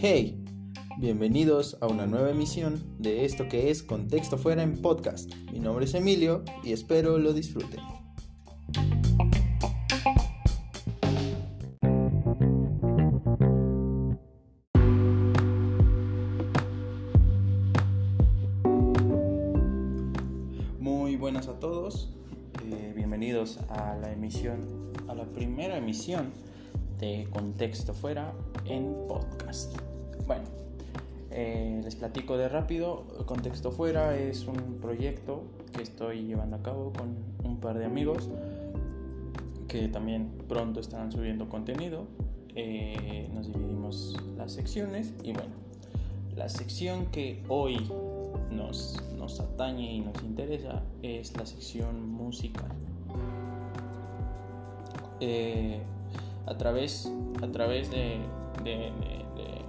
Hey, bienvenidos a una nueva emisión de esto que es Contexto Fuera en Podcast. Mi nombre es Emilio y espero lo disfruten. De Contexto Fuera en Podcast. Bueno, eh, les platico de rápido. Contexto Fuera es un proyecto que estoy llevando a cabo con un par de amigos que también pronto estarán subiendo contenido. Eh, nos dividimos las secciones y bueno, la sección que hoy nos, nos atañe y nos interesa es la sección musical. Eh, a través, a través de,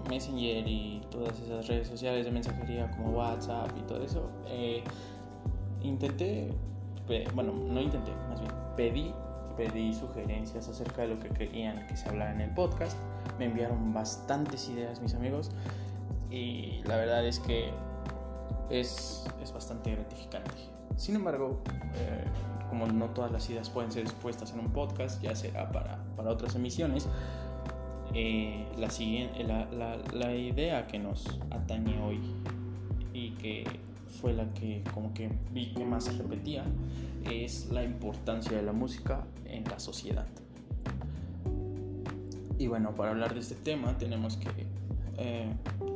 Messenger y todas esas redes sociales de mensajería como WhatsApp y todo eso, eh, intenté, bueno, no intenté, más bien, pedí, pedí sugerencias acerca de lo que querían que se hablara en el podcast. Me enviaron bastantes ideas mis amigos y la verdad es que es, es bastante gratificante. Sin embargo, eh, como no todas las ideas pueden ser expuestas en un podcast, ya será para, para otras emisiones. Eh, la, siguiente, la, la, la, idea que nos atañe hoy y que fue la que como que vi que más se repetía es la importancia de la música en la sociedad. Y bueno, para hablar de este tema tenemos que eh,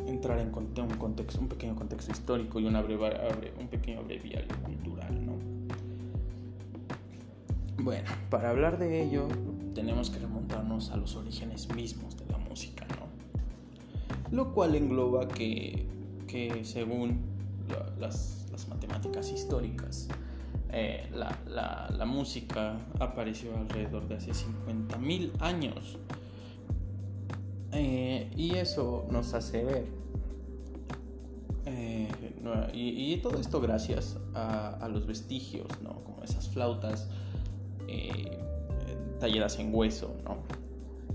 entrar en un contexto, un pequeño contexto histórico y breve, un pequeño abreviario cultural, ¿no? Bueno, para hablar de ello tenemos que remontarnos a los orígenes mismos de la música, ¿no? Lo cual engloba que, que según las, las, matemáticas históricas, eh, la, la, la, música apareció alrededor de hace 50.000 años. Eh, y eso nos hace ver. Eh, y, todo esto gracias a, los vestigios, ¿no? Como esas flautas eh, talladas en hueso, ¿no?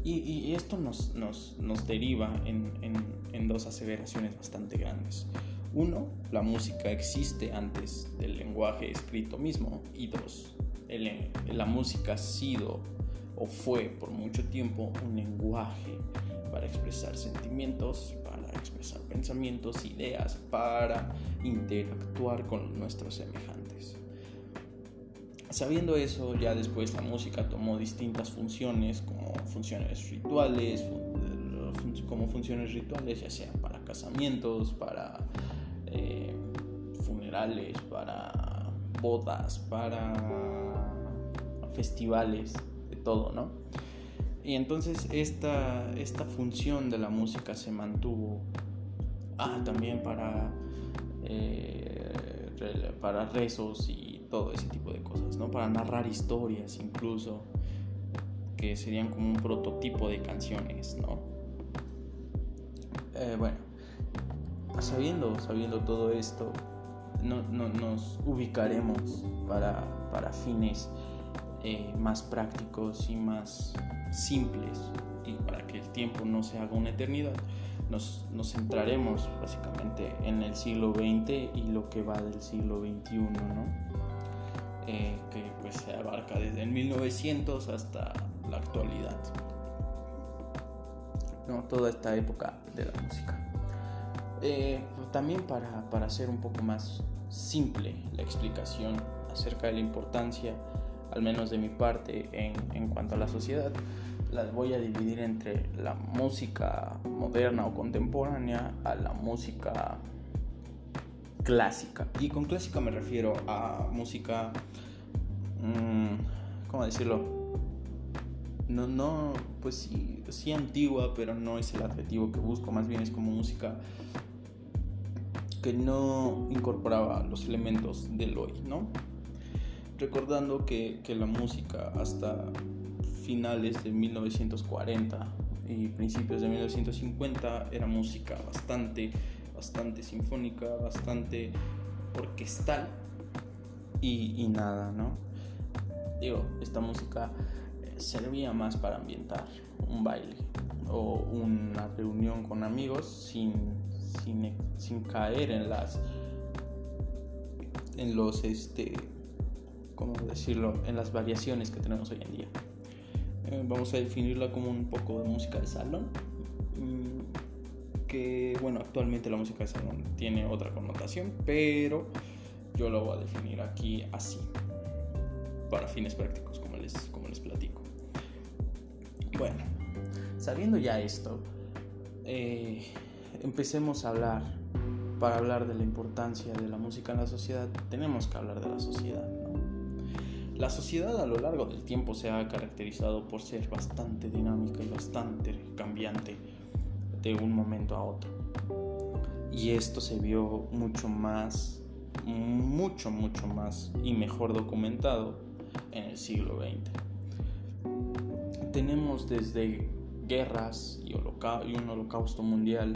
Y, esto nos, nos, nos deriva en, dos aseveraciones bastante grandes. Uno, la música existe antes del lenguaje escrito mismo. Y dos, la música ha sido o fue por mucho tiempo un lenguaje para expresar sentimientos, para expresar pensamientos, ideas, para interactuar con nuestros semejantes. Sabiendo eso, ya después la música tomó distintas funciones, como funciones rituales, como funciones rituales, ya sea para casamientos, para eh, funerales, para bodas, para festivales, de todo, ¿no? Y entonces esta, esta función de la música se mantuvo ah, también para, eh, para rezos y todo ese tipo de cosas, ¿no? Para narrar historias incluso, que serían como un prototipo de canciones, ¿no? Eh, bueno, sabiendo, sabiendo todo esto, no, no, nos ubicaremos para, para fines eh, más prácticos y más simples y para que el tiempo no se haga una eternidad. Nos, nos, centraremos básicamente en el siglo XX y lo que va del siglo XXI, ¿no? Eh, que pues se abarca desde el 1900 hasta la actualidad. ¿no? Toda esta época de la música. Eh, también para, para, hacer un poco más simple la explicación acerca de la importancia, al menos de mi parte, en, en cuanto a la sociedad, las voy a dividir entre la música moderna o contemporánea a la música clásica. Y con clásica me refiero a música, mmm, ¿cómo decirlo? No, no, pues sí, sí antigua, pero no es el adjetivo que busco, más bien es como música que no incorporaba los elementos del hoy, ¿no? Recordando que, que la música hasta finales de 1940 y principios de 1950 era música bastante bastante sinfónica, bastante orquestal y, nada, ¿no? Digo, esta música eh, servía más para ambientar un baile o una reunión con amigos sin, sin, caer en las en los este cómo decirlo en las variaciones que tenemos hoy en día eh, vamos a definirla como un poco de música de salón mm, que bueno actualmente la música de salón tiene otra connotación pero yo lo voy a definir aquí así para fines prácticos como les como les platico bueno sabiendo ya esto, eh, empecemos a hablar, para hablar de la importancia de la música en la sociedad, tenemos que hablar de la sociedad. La sociedad a lo largo del tiempo se ha caracterizado por ser bastante dinámica y bastante cambiante de un momento a otro. Y esto se vio mucho más, mucho, mucho más y mejor documentado en el siglo XX. Tenemos desde guerras y, un holocausto mundial,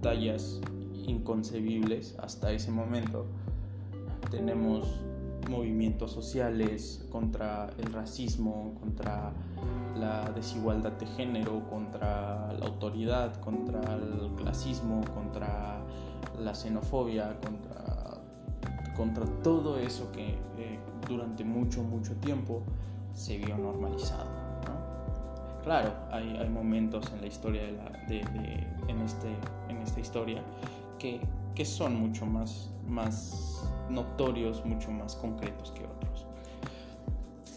tallas inconcebibles hasta ese momento. Tenemos movimientos sociales contra el racismo, contra la desigualdad de género, contra la autoridad, contra el clasismo, contra la xenofobia, contra, contra todo eso que eh, durante mucho, mucho tiempo se vio normalizado claro, hay, momentos en la historia de, en, este, en esta historia que, son mucho más, más notorios, mucho más concretos que otros.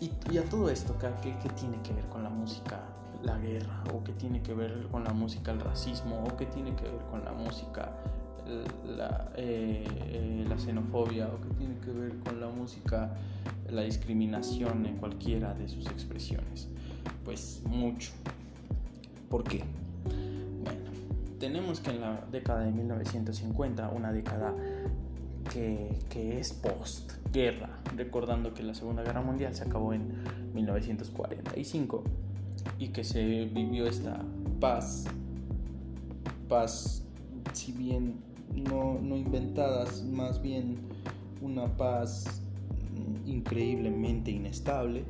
Y, a todo esto, ¿qué, ¿qué, tiene que ver con la música la guerra? ¿O qué tiene que ver con la música el racismo? ¿O qué tiene que ver con la música la, eh, eh, la xenofobia? ¿O qué tiene que ver con la música la discriminación en cualquiera de sus expresiones? pues mucho. ¿Por qué? Tenemos que en la década de 1950, una década que, que es post-guerra, recordando que la Segunda Guerra Mundial se acabó en 1945 y que se vivió esta paz, paz, si bien no, no inventadas, más bien una paz increíblemente inestable,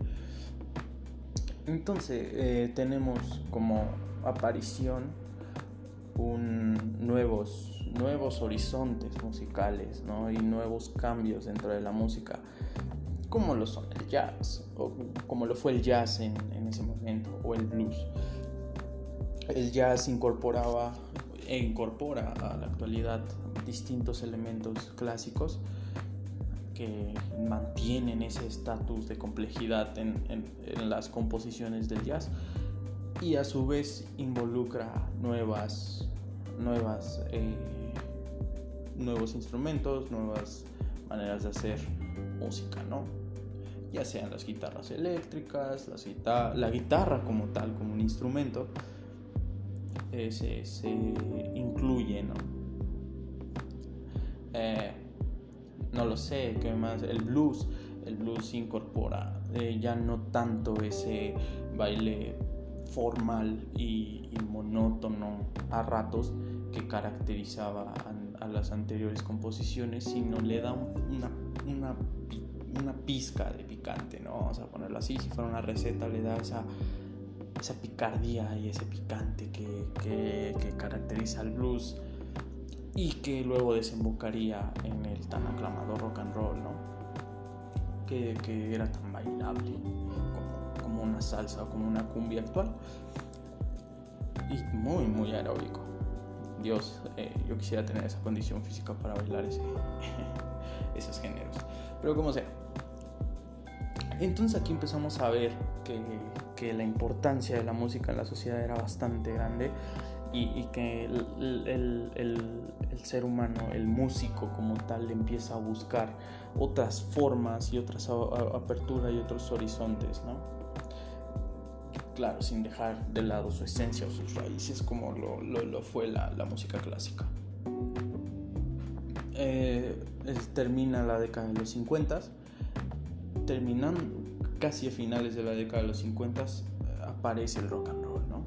entonces eh, tenemos como aparición nuevos, nuevos horizontes musicales ¿no? y nuevos cambios dentro de la música, como lo son el jazz, o como lo fue el jazz en, en ese momento, o el blues. El jazz incorporaba e incorpora a la actualidad distintos elementos clásicos que mantienen ese estatus de complejidad en, en, las composiciones del jazz y a su vez involucra nuevas, nuevas, eh, nuevos instrumentos, nuevas maneras de hacer música, ¿no? Ya sean las guitarras eléctricas, las la guitarra como tal, como un instrumento, eh, se, se, incluye, ¿no? Eh, no lo sé, ¿qué más? El blues, el blues incorpora ya no tanto ese baile formal y, monótono a ratos que caracterizaba a, las anteriores composiciones, sino le da una, una, una, pizca de picante, ¿no? Vamos a ponerlo así, si fuera una receta le da esa, esa picardía y ese picante que, que, que caracteriza al blues y que luego desembocaría en el tan aclamado rock and roll, ¿no? Que, que era tan bailable una salsa o como una cumbia actual y muy, muy aeróbico. Dios, eh, yo quisiera tener esa condición física para bailar ese, esos géneros, pero como sea. Entonces aquí empezamos a ver que, que la importancia de la música en la sociedad era bastante grande y, que el, ser humano, el músico como tal, empieza a buscar otras formas y otras aperturas y otros horizontes, ¿no? Claro, sin dejar de lado su esencia o sus raíces como lo, fue la, música clásica. Eh, termina la década de los 50, terminando casi a finales de la década de los 50 aparece el rock and roll, ¿no?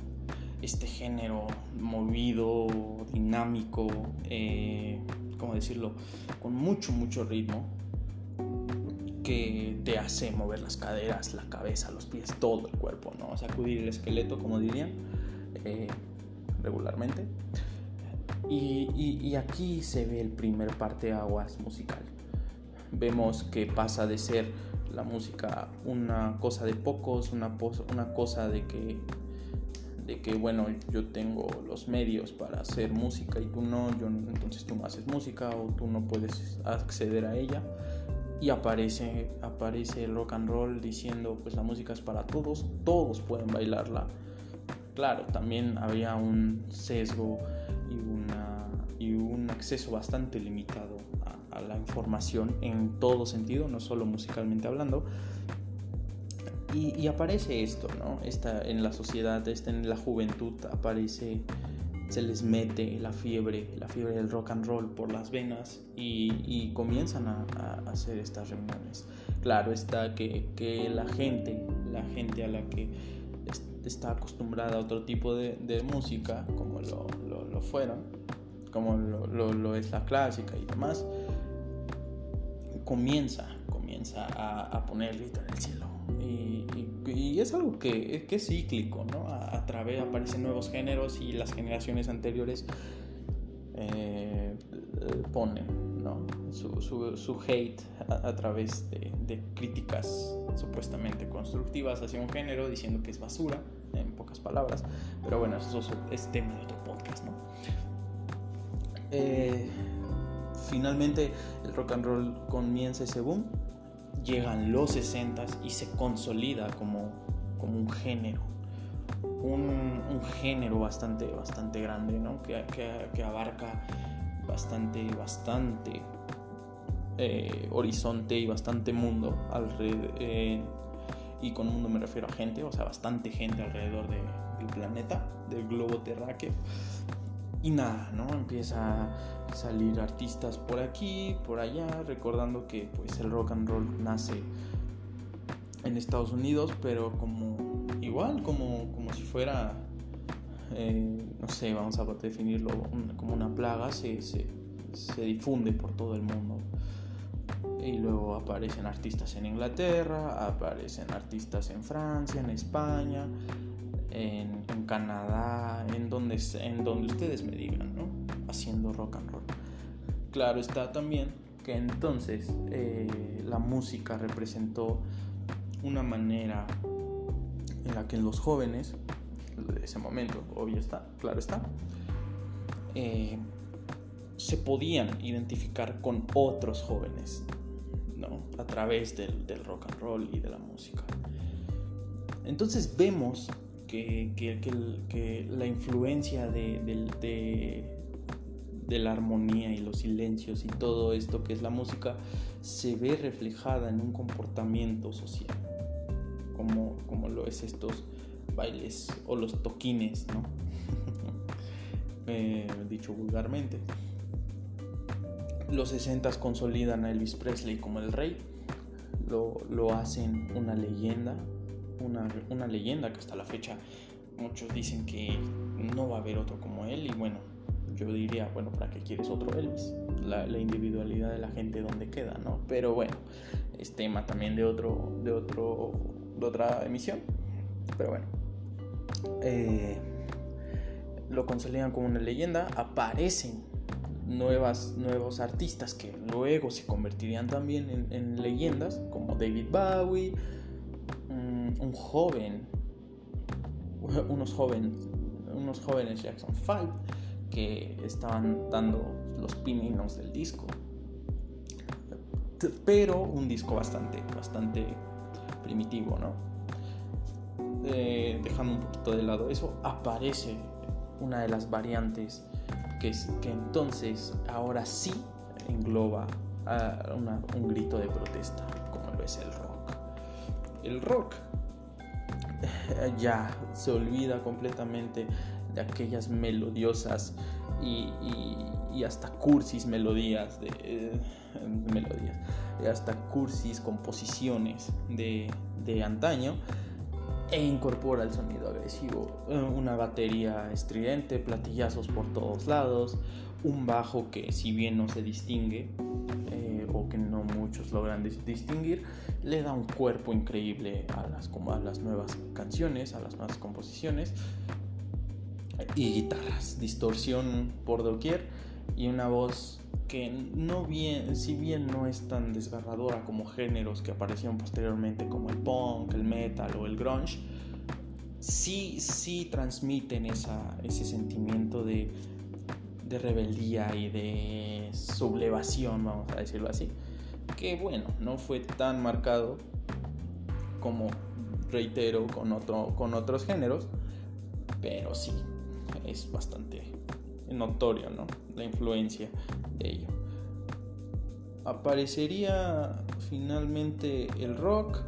Este género movido, dinámico, eh, ¿cómo decirlo? Con mucho, mucho ritmo, que te hace mover las caderas, la cabeza, los pies, todo el cuerpo, ¿no? Sacudir el esqueleto, como dirían, eh, regularmente. Y, aquí se ve el primer parte aguas musical. Vemos que pasa de ser la música una cosa de pocos, una, cosa de que de que bueno yo tengo los medios para hacer música y tú no entonces tú no haces música o tú no puedes acceder a ella y aparece aparece el rock and roll diciendo pues la música es para todos todos pueden bailarla claro también había un sesgo y una y un acceso bastante limitado a, la información en todo sentido no solo musicalmente hablando y, aparece esto, ¿no? Esta, en la sociedad, esta, en la juventud, aparece, se les mete la fiebre, la fiebre del rock and roll por las venas y, comienzan a, hacer estas reuniones. Claro está que, la gente, la gente a la que está acostumbrada a otro tipo de, música, como lo, fueron, como lo, lo, es la clásica y demás, comienza, comienza a, a poner grito en el cielo y, es algo que, es cíclico, ¿no? A, través aparecen nuevos géneros y las generaciones anteriores eh, ponen ¿no? su, hate a, través de, de, críticas supuestamente constructivas hacia un género, diciendo que es basura, en pocas palabras. Pero bueno, eso es tema de otro podcast, ¿no? Eh, finalmente el rock and roll comienza ese boom llegan los 60 y se consolida como, como un género. Un, género bastante, bastante grande, ¿no? que, que, abarca bastante, bastante eh, horizonte y bastante mundo alrededor. Eh, y con mundo me refiero a gente, o sea, bastante gente alrededor del planeta, del globo terráqueo. Y nada, ¿no? Empieza a salir artistas por aquí, por allá, recordando que pues el rock and roll nace en Estados Unidos, pero como igual, como, como si fuera, eh, no sé, vamos a definirlo como una plaga, se, se, se difunde por todo el mundo. Y luego aparecen artistas en Inglaterra, aparecen artistas en Francia, en España, en, Canadá, en donde, en donde ustedes me digan, ¿no? Haciendo rock and roll. Claro está también que entonces eh, la música representó una manera en la que los jóvenes, de ese momento, obvio está, claro está, eh, se podían identificar con otros jóvenes, ¿no? A través del, del rock and roll y de la música. Entonces vemos que, la influencia de, de, la armonía y los silencios y todo esto que es la música se ve reflejada en un comportamiento social, como, como lo es estos bailes o los toquines, ¿no? Eh, dicho vulgarmente. Los 60 consolidan a Elvis Presley como el rey, lo, lo hacen una leyenda, una, leyenda que hasta la fecha muchos dicen que no va a haber otro como él y bueno, yo diría, bueno, ¿para qué quieres otro Elvis? La, individualidad de la gente donde queda, ¿no? Pero bueno, es tema también de otro, de otro, de otra emisión. Pero bueno, eh, lo consolidan como una leyenda, aparecen nuevas, nuevos artistas que luego se convertirían también en leyendas, como David Bowie, un joven, unos jóvenes, unos jóvenes Jackson 5 que estaban dando los pininos del disco. Pero un disco bastante, bastante primitivo, ¿no? Eh, dejando un poquito de lado eso, aparece una de las variantes que, es, que entonces ahora sí engloba un grito de protesta, como lo es el rock. El rock ya se olvida completamente de aquellas melodiosas y, hasta cursis melodías de eh, melodías hasta cursis composiciones de, de antaño e incorpora el sonido agresivo. Eh, una batería estridente platillazos por todos lados un bajo que si bien no se distingue eh, muchos logran distinguir, le da un cuerpo increíble a las, nuevas canciones, a las nuevas composiciones. Y guitarras, distorsión por doquier y una voz que no bien, si bien no es tan desgarradora como géneros que aparecieron posteriormente como el punk, el metal o el grunge, sí, sí transmiten ese sentimiento de, de rebeldía y de sublevación, vamos a decirlo así, que bueno, no fue tan marcado como, reitero, con, otro, con otros géneros, pero sí, es bastante notorio, ¿no? La influencia de ello. Aparecería finalmente el rock,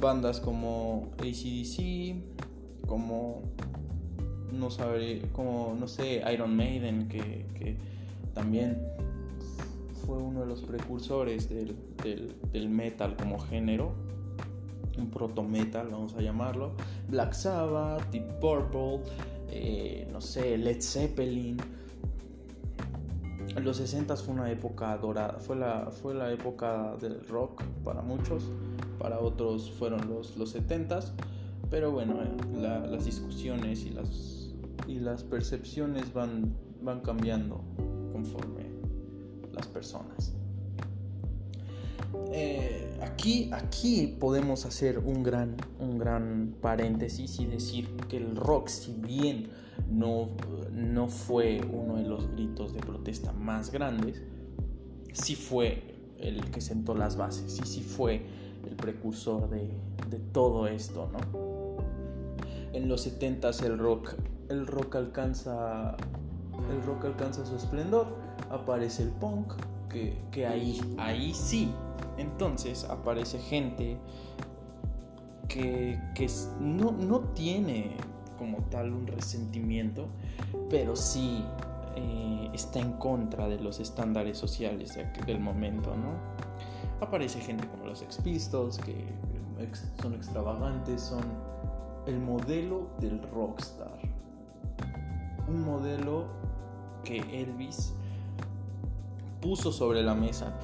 bandas como ACDC, como no sabré, como no sé, Iron Maiden, que, también fue uno de los precursores del, del metal como género, un proto metal, vamos a llamarlo, Black Sabbath, Deep Purple, eh, no sé, Led Zeppelin. Los 60 fue una época dorada, fue la, fue la época del rock para muchos, para otros fueron los, los 70 pero bueno, eh, las discusiones y las, y las percepciones van, van cambiando conforme las personas. Eh, aquí, aquí podemos hacer un gran, un gran paréntesis y decir que el rock, si bien no, no fue uno de los gritos de protesta más grandes, sí fue el que sentó las bases, y sí fue el precursor de, de todo esto, ¿no? En los 70 el rock, el rock alcanza, el rock alcanza su esplendor, aparece el punk, que, que ahí, ahí sí entonces aparece gente que, no, tiene como tal un resentimiento, pero sí eh, está en contra de los estándares sociales del momento, ¿no? Aparece gente como los Ex Pistols, que son extravagantes, son el modelo del rockstar. Un modelo que Elvis puso sobre la mesa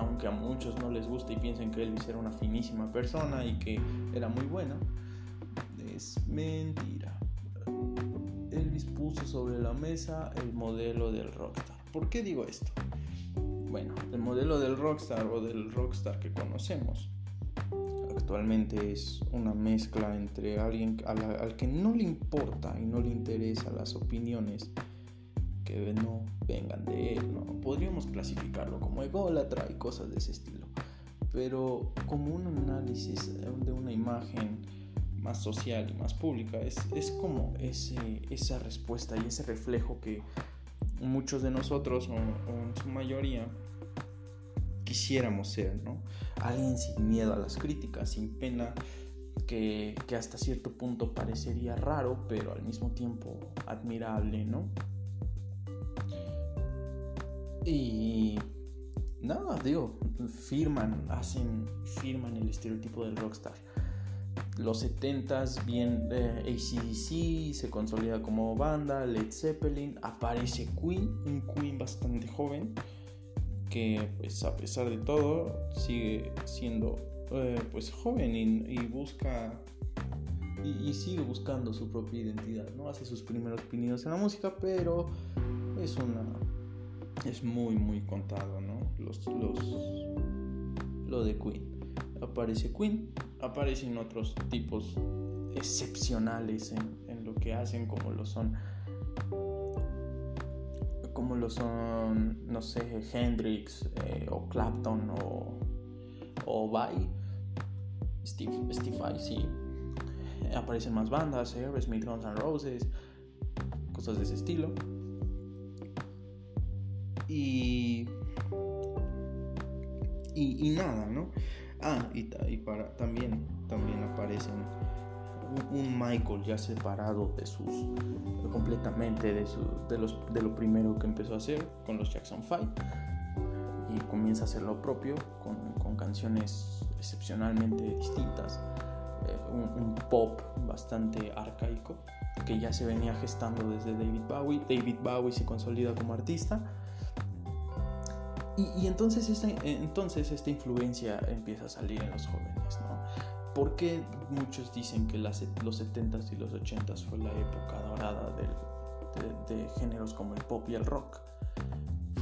aunque a muchos no les guste y piensen que Elvis era una finísima persona y que era muy bueno, es mentira. Elvis puso sobre la mesa el modelo del rockstar. ¿Por qué digo esto? Bueno, el modelo del rockstar o del rockstar que conocemos actualmente es una mezcla entre alguien al que no le importa y no le interesa las opiniones no vengan de él, ¿no? Podríamos clasificarlo como ególatra y cosas de ese estilo. Pero como un análisis de una imagen más social y más pública, es, es como ese, esa respuesta y ese reflejo que muchos de nosotros, o, en su mayoría, quisiéramos ser, ¿no? Alguien sin miedo a las críticas, sin pena, que, que, hasta cierto punto parecería raro, pero al mismo tiempo admirable, ¿no? Y nada, digo, firman, hacen, firman el estereotipo del rockstar. Los 70s, bien eh, ACDC, se consolida como banda, Led Zeppelin, aparece Queen, un Queen bastante joven, que pues a pesar de todo sigue siendo eh, pues joven y, busca y, sigue buscando su propia identidad, ¿no? Hace sus primeros pininos en la música, pero es una es muy, muy contado, ¿no? Los, los, lo de Queen. Aparece Queen, aparecen otros tipos excepcionales en, lo que hacen, como lo son como lo son, no sé, Hendrix eh, o Clapton o, o Vai, Steve, Steve sí. Aparecen más bandas, Aerosmith, Guns N' Roses, cosas de ese estilo. Y, y, nada, ¿no? Ah, y, para, también, también aparecen un, Michael ya separado de sus completamente de, su, de, los, de lo primero que empezó a hacer con los Jackson 5 y comienza a hacer lo propio con, con canciones excepcionalmente distintas eh, un, un, pop bastante arcaico que ya se venía gestando desde David Bowie David Bowie se consolida como artista Y, entonces, esta, entonces esta influencia empieza a salir en los jóvenes, ¿no? ¿Por qué muchos dicen que los 70s y los 80s fue la época dorada de, de géneros como el pop y el rock?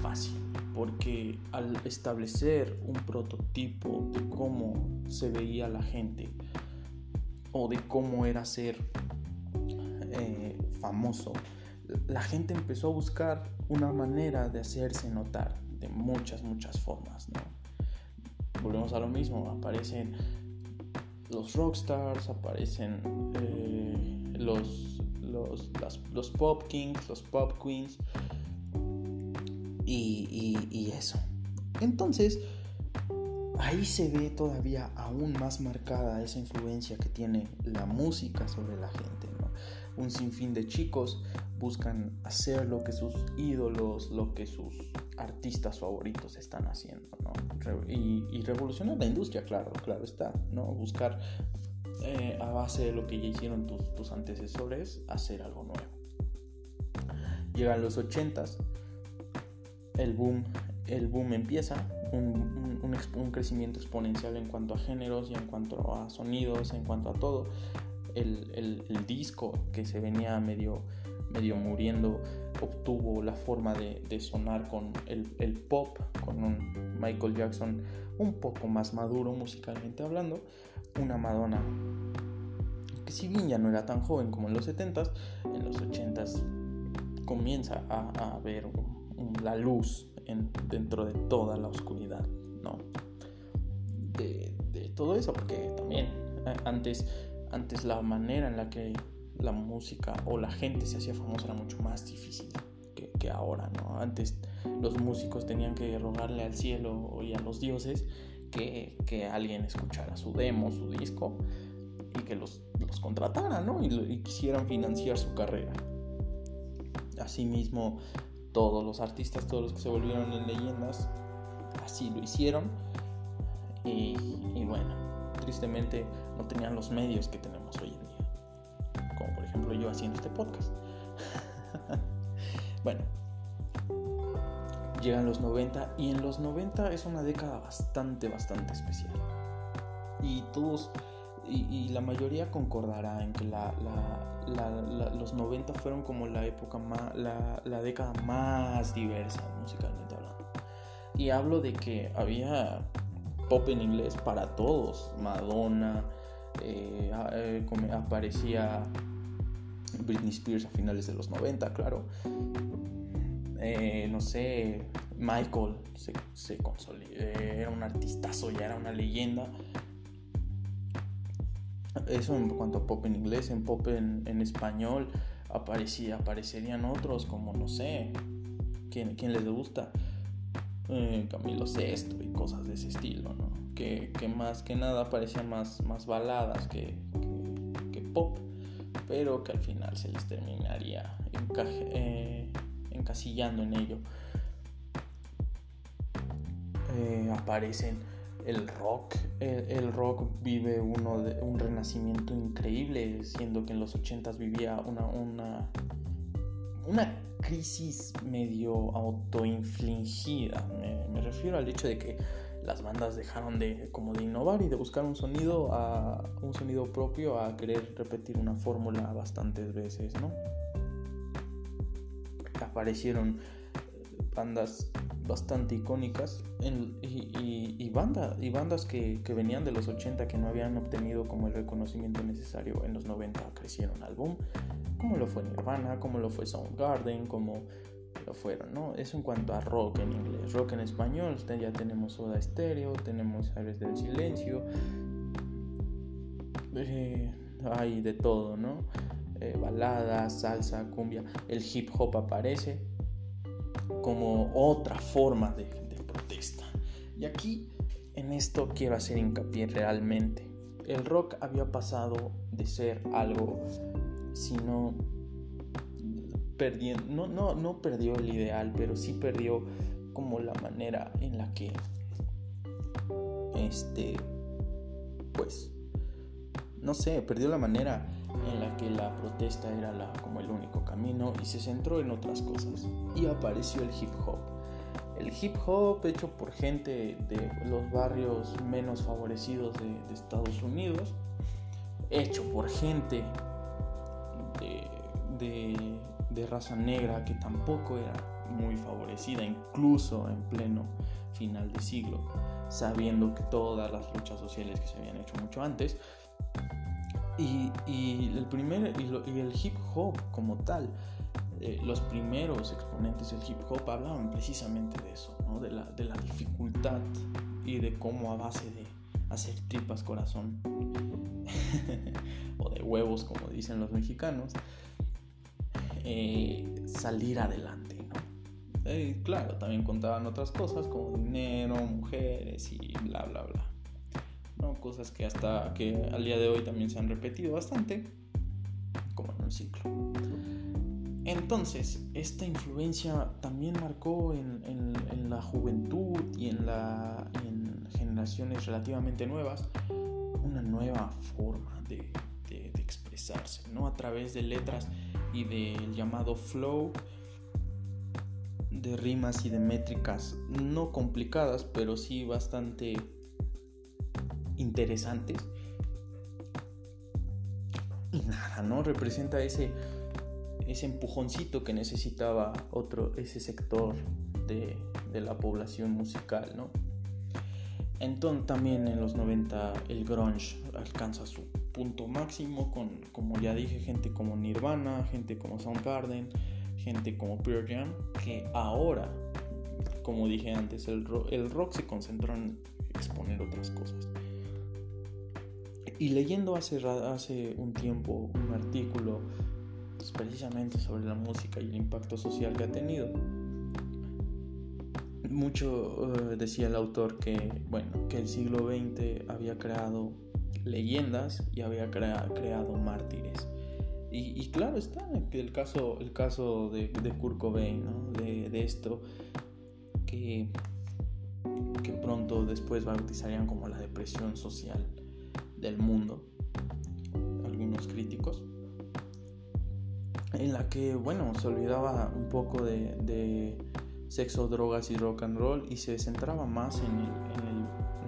Fácil, porque al establecer un prototipo de cómo se veía la gente o de cómo era ser eh, famoso, la gente empezó a buscar una manera de hacerse notar de muchas, muchas formas, ¿no? Volvemos a lo mismo, aparecen los rockstars, aparecen eh, los, los, los pop kings, los pop queens y, y eso. Entonces, ahí se ve todavía aún más marcada esa influencia que tiene la música sobre la gente. ¿no? Un sinfín de chicos buscan hacer lo que sus ídolos, lo que sus artistas favoritos están haciendo, ¿no? Y, revolucionar la industria, claro, claro está, ¿no? Buscar eh, a base de lo que ya hicieron tus, antecesores, hacer algo nuevo. Llegan los 80s, el boom, el boom empieza, un, crecimiento exponencial en cuanto a géneros y en cuanto a sonidos, en cuanto a todo. El, el, el disco que se venía medio medio muriendo, obtuvo la forma de, sonar con el, pop, con un Michael Jackson un poco más maduro musicalmente hablando, una Madonna que si bien ya no era tan joven como en los 70s, en los 80s comienza a, ver la luz en, dentro de toda la oscuridad, ¿no? De, de todo eso, porque también eh, antes, antes la manera en la que la música o la gente se hacía famosa era mucho más difícil que, ahora, ¿no? Antes los músicos tenían que rogarle al cielo y a los dioses que, que alguien escuchara su demo, su disco y que los, los contratara, ¿no? Y, quisieran financiar su carrera. Asimismo, todos los artistas, todos los que se volvieron en leyendas, así lo hicieron. Y, y bueno, tristemente no tenían los medios que tenemos hoy en día ejemplo yo haciendo este podcast. bueno, llegan los 90 y en los 90 es una década bastante, bastante especial. Y todos, y, la mayoría concordará en que la, los 90 fueron como la época más, la, década más diversa musicalmente hablando. Y hablo de que había pop en inglés para todos, Madonna, eh, eh, aparecía Britney Spears a finales de los 90, claro. Eh, no sé, Michael se, se consolidó, era un artistazo, ya era una leyenda. Eso en cuanto a pop en inglés, en pop en, español aparecía, aparecerían otros como, no sé, ¿quién, quién les gusta? Eh, Camilo Sesto y cosas de ese estilo, ¿no? Que, más que nada parecían más, más baladas que, que, pop, pero que al final se les terminaría eh, encasillando en ello. Eh, aparecen el rock. El, rock vive uno un renacimiento increíble, siendo que en los 80s vivía una, una, una crisis medio autoinfligida. Me, refiero al hecho de que las bandas dejaron de como de innovar y de buscar un sonido a un sonido propio a querer repetir una fórmula bastantes veces, ¿no? Aparecieron bandas bastante icónicas y, y bandas que, que, venían de los 80 que no habían obtenido como el reconocimiento necesario en los 90 crecieron al boom, como lo fue Nirvana, como lo fue Soundgarden, como lo fueron, ¿no? Eso en cuanto a rock en inglés. Rock en español, ya tenemos Soda Stereo, tenemos Ares del Silencio, eh, hay de todo, ¿no? Eh, baladas, salsa, cumbia, el hip hop aparece como otra forma de, protesta. Y aquí en esto quiero hacer hincapié realmente. El rock había pasado de ser algo, sino no, no, no perdió el ideal, pero sí perdió como la manera en la que, este, pues, no sé, perdió la manera en la que la protesta era la, como el único camino y se centró en otras cosas. Y apareció el hip hop. el hip hop hecho por gente de los barrios menos favorecidos de, Estados Unidos, hecho por gente de, raza negra que tampoco era muy favorecida, incluso en pleno final de siglo, sabiendo que todas las luchas sociales que se habían hecho mucho antes, y, el primer y, el hip hop como tal eh, los primeros exponentes del hip hop hablaban precisamente de eso, de, la, de la dificultad y de cómo a base de hacer tripas corazón o de huevos como dicen los mexicanos eh, salir adelante eh, claro también contaban otras cosas como dinero mujeres y bla bla bla ¿no? cosas que hasta que al día de hoy también se han repetido bastante como en un ciclo entonces, esta influencia también marcó en, la juventud y en, la, en generaciones relativamente nuevas una nueva forma de, expresarse, ¿no? A través de letras y del llamado flow, de rimas y de métricas no complicadas, pero sí bastante interesantes. Y nada, ¿no? Representa ese ese empujoncito que necesitaba otro, ese sector de, la población musical, ¿no? Entonces también en los 90 el grunge alcanza su punto máximo con, como ya dije, gente como Nirvana, gente como Soundgarden, gente como Pearl Jam, que ahora, como dije antes, el el rock se concentró en exponer otras cosas. Y leyendo hace, hace un tiempo un artículo precisamente sobre la música y el impacto social que ha tenido. Mucho eh, decía el autor que, bueno, que el siglo XX había creado leyendas y había creado mártires. Y, claro está el caso, el caso de, de Kurt Cobain, de, esto que, que pronto después bautizarían como la depresión social del mundo, algunos críticos en la que, bueno, se olvidaba un poco de, sexo, drogas y rock and roll y se centraba más en,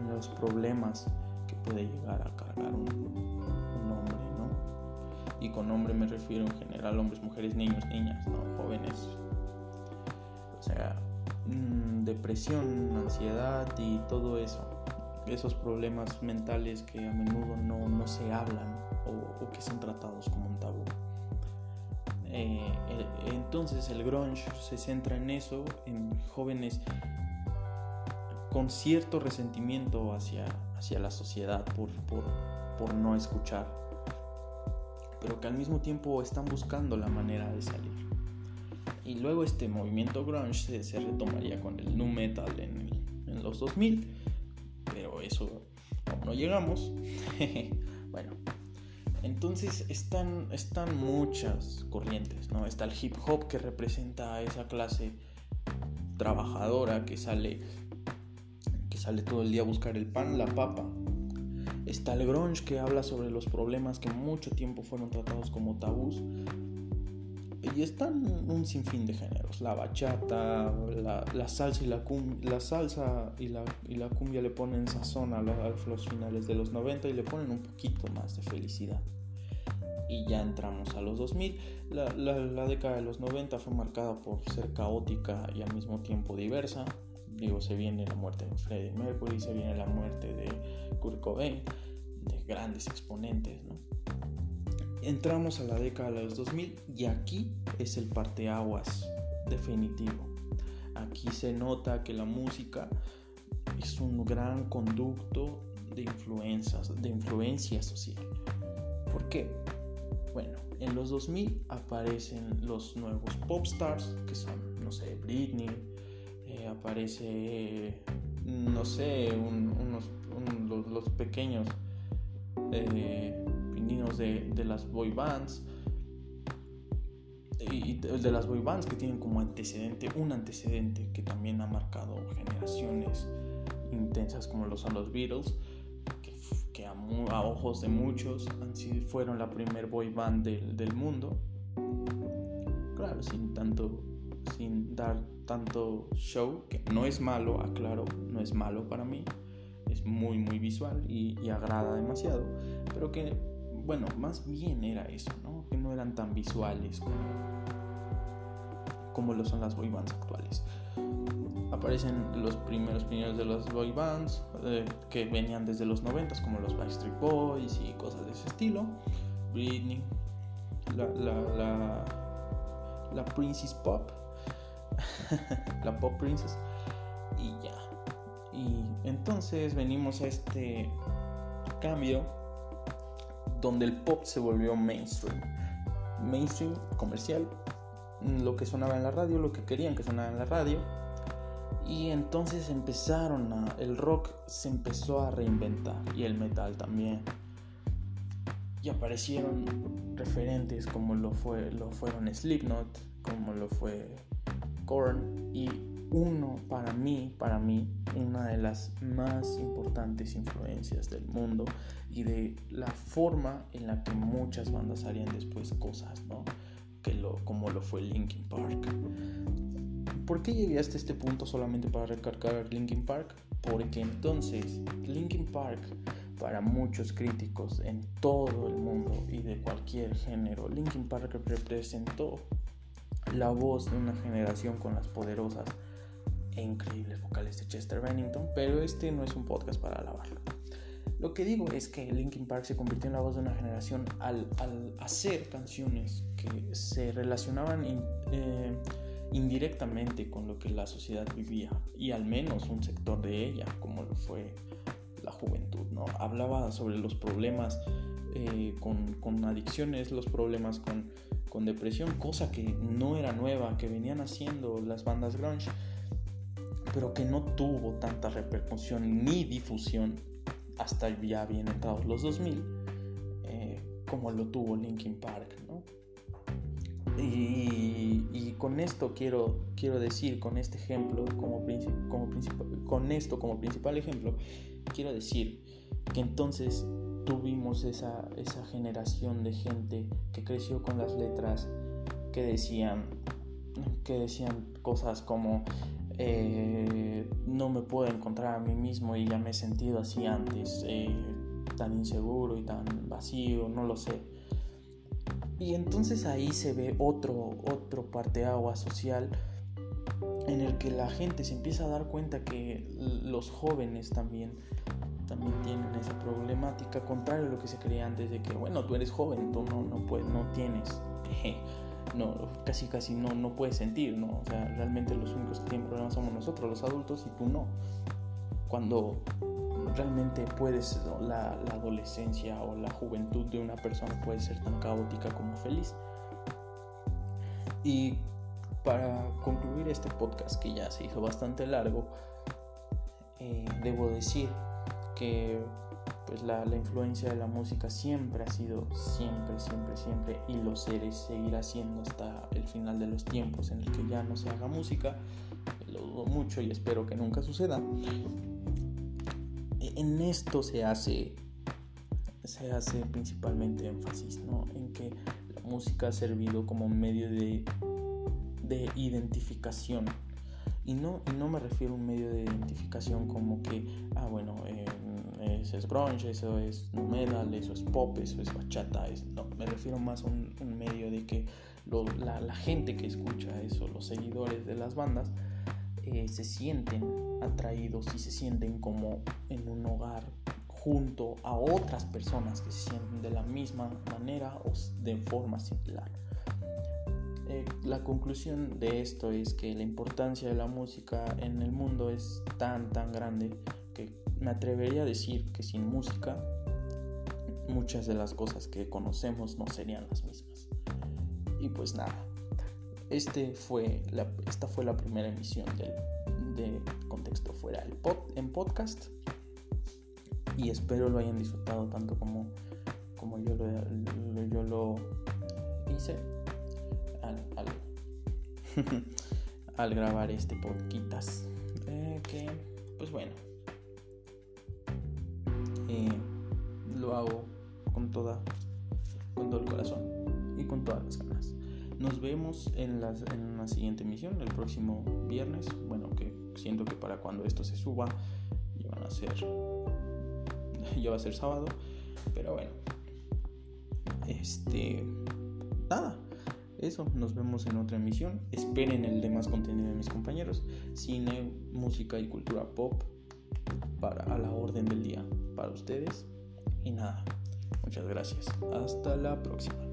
los problemas puede llegar a cargar un, hombre, ¿no? Y con hombre me refiero en general hombres, mujeres, niños, niñas, ¿no? Jóvenes. O sea, mm, depresión, ansiedad y todo eso. Esos problemas mentales que a menudo no, se hablan o que son tratados como un tabú. Eh, entonces el grunge se centra en eso, en jóvenes con cierto resentimiento hacia, hacia la sociedad por, por, no escuchar, pero que al mismo tiempo están buscando la manera de salir. Y luego este movimiento grunge se, retomaría con el nu metal en, en los 2000, pero eso no llegamos. bueno, entonces están, están muchas corrientes, ¿no? Está el hip hop que representa a esa clase trabajadora que sale, sale todo el día a buscar el pan, la papa. Está el grunge que habla sobre los problemas que mucho tiempo fueron tratados como tabús. Y están un sinfín de géneros. La bachata, la, salsa y la cumbia, la salsa y la, cumbia le ponen sazón a, los finales de los 90 y le ponen un poquito más de felicidad y ya entramos a los 2000. La, la, década de los 90 fue marcada por ser caótica y al mismo tiempo diversa. Digo, se viene la muerte de Freddie Mercury, se viene la muerte de Kurt Cobain, de grandes exponentes, ¿no? Entramos a la década de los 2000 y aquí es el parteaguas definitivo. Aquí se nota que la música es un gran conducto de influencias, de influencia social. ¿Por qué? Bueno, en los 2000 aparecen los nuevos pop stars, que son, no sé, Britney, eh, aparece, no sé, unos, los, pequeños eh, pininos de, las boy bands, y de las boy bands que tienen como antecedente, un antecedente que también ha marcado generaciones intensas como lo son los Beatles, a, ojos de muchos fueron la primer boy band del, mundo. Claro, sin tanto sin dar tanto show, que no es malo, aclaro, no es malo para mí, es muy muy visual y, agrada demasiado, pero que bueno, más bien era eso, ¿no? Que no eran tan visuales como, como lo son las boy bands actuales. Aparecen los primeros primeros de las boy bands eh, que venían desde los 90 como los Backstreet Boys y cosas de ese estilo. Britney, la, la, la, la Princess Pop, la Pop Princess y ya. Y entonces venimos a este cambio donde el pop se volvió mainstream. Mainstream comercial, lo que sonaba en la radio, lo que querían que sonara en la radio. Y entonces empezaron a, el rock se empezó a reinventar y el metal también. Y aparecieron referentes como lo, fue, lo fueron Slipknot, como lo fue Korn y uno para mí, para mí, una de las más importantes influencias del mundo y de la forma en la que muchas bandas harían después cosas, ¿no? Que lo, como lo fue Linkin Park. ¿Por qué llegué hasta este punto solamente para recargar Linkin Park? Porque entonces Linkin Park, para muchos críticos en todo el mundo y de cualquier género, Linkin Park representó la voz de una generación con las poderosas e increíbles vocales de Chester Bennington, pero este no es un podcast para alabarlo. Lo que digo es que Linkin Park se convirtió en la voz de una generación al, hacer canciones que se relacionaban eh, indirectamente con lo que la sociedad vivía y al menos un sector de ella, como lo fue la juventud, ¿no? Hablaba sobre los problemas eh, con, con, adicciones, los problemas con, con depresión, cosa que no era nueva, que venían haciendo las bandas grunge pero que no tuvo tanta repercusión ni difusión hasta ya bien entrados los 2000, eh, como lo tuvo Linkin Park, ¿no? Y, con esto quiero, quiero decir, con este ejemplo, como, como con esto como principal ejemplo, quiero decir que entonces tuvimos esa, esa generación de gente que creció con las letras que decían, que decían cosas como eh, no me puedo encontrar a mí mismo y ya me he sentido así antes, eh, tan inseguro y tan vacío, no lo sé. Y entonces ahí se ve otro, otro parteagua social en el que la gente se empieza a dar cuenta que los jóvenes también, también tienen esa problemática, contrario a lo que se creía antes de que, bueno, tú eres joven, tú no, no, puedes, no tienes no, casi casi no, no puedes sentir, ¿no? O sea, realmente los únicos que tienen problemas somos nosotros, los adultos, y tú no. Cuando realmente puedes, la, la, adolescencia o la juventud de una persona puede ser tan caótica como feliz. Y para concluir este podcast que ya se hizo bastante largo, eh, debo decir que pues la, influencia de la música siempre ha sido, siempre, siempre, siempre, y lo seré, seguirá siendo hasta el final de los tiempos en el que ya no se haga música, lo dudo mucho y espero que nunca suceda. E, en esto se hace, se hace principalmente énfasis, ¿no? En que la música ha servido como medio de, de identificación. Y no, y no me refiero a un medio de identificación como que, ah, bueno, eh, eso es grunge, eso es metal, eso es pop, eso es bachata. no, me refiero más a un, medio de que la, gente que escucha eso, los seguidores de las bandas, eh, se sienten atraídos y se sienten como en un hogar junto a otras personas que se sienten de la misma manera o de forma similar. Eh, la conclusión de esto es que la importancia de la música en el mundo es tan tan grande me atrevería a decir que sin música muchas de las cosas que conocemos no serían las mismas. Y pues nada, este fue la, esta fue la primera emisión del, de Contexto Fuera en podcast y espero lo hayan disfrutado tanto como, como yo, lo, yo lo hice al, al, grabar este podcast. Eh, que, pues bueno lo hago con toda con todo el corazón y con todas las ganas. Nos vemos en la, en la siguiente emisión, el próximo viernes. Bueno, que siento que para cuando esto se suba, ya a ser. Ya va a ser sábado. Pero bueno. Este. Nada. Eso, nos vemos en otra emisión. Esperen el demás contenido de mis compañeros. Cine, música y cultura pop para a la orden del día para ustedes. Y nada, muchas gracias. Hasta la próxima.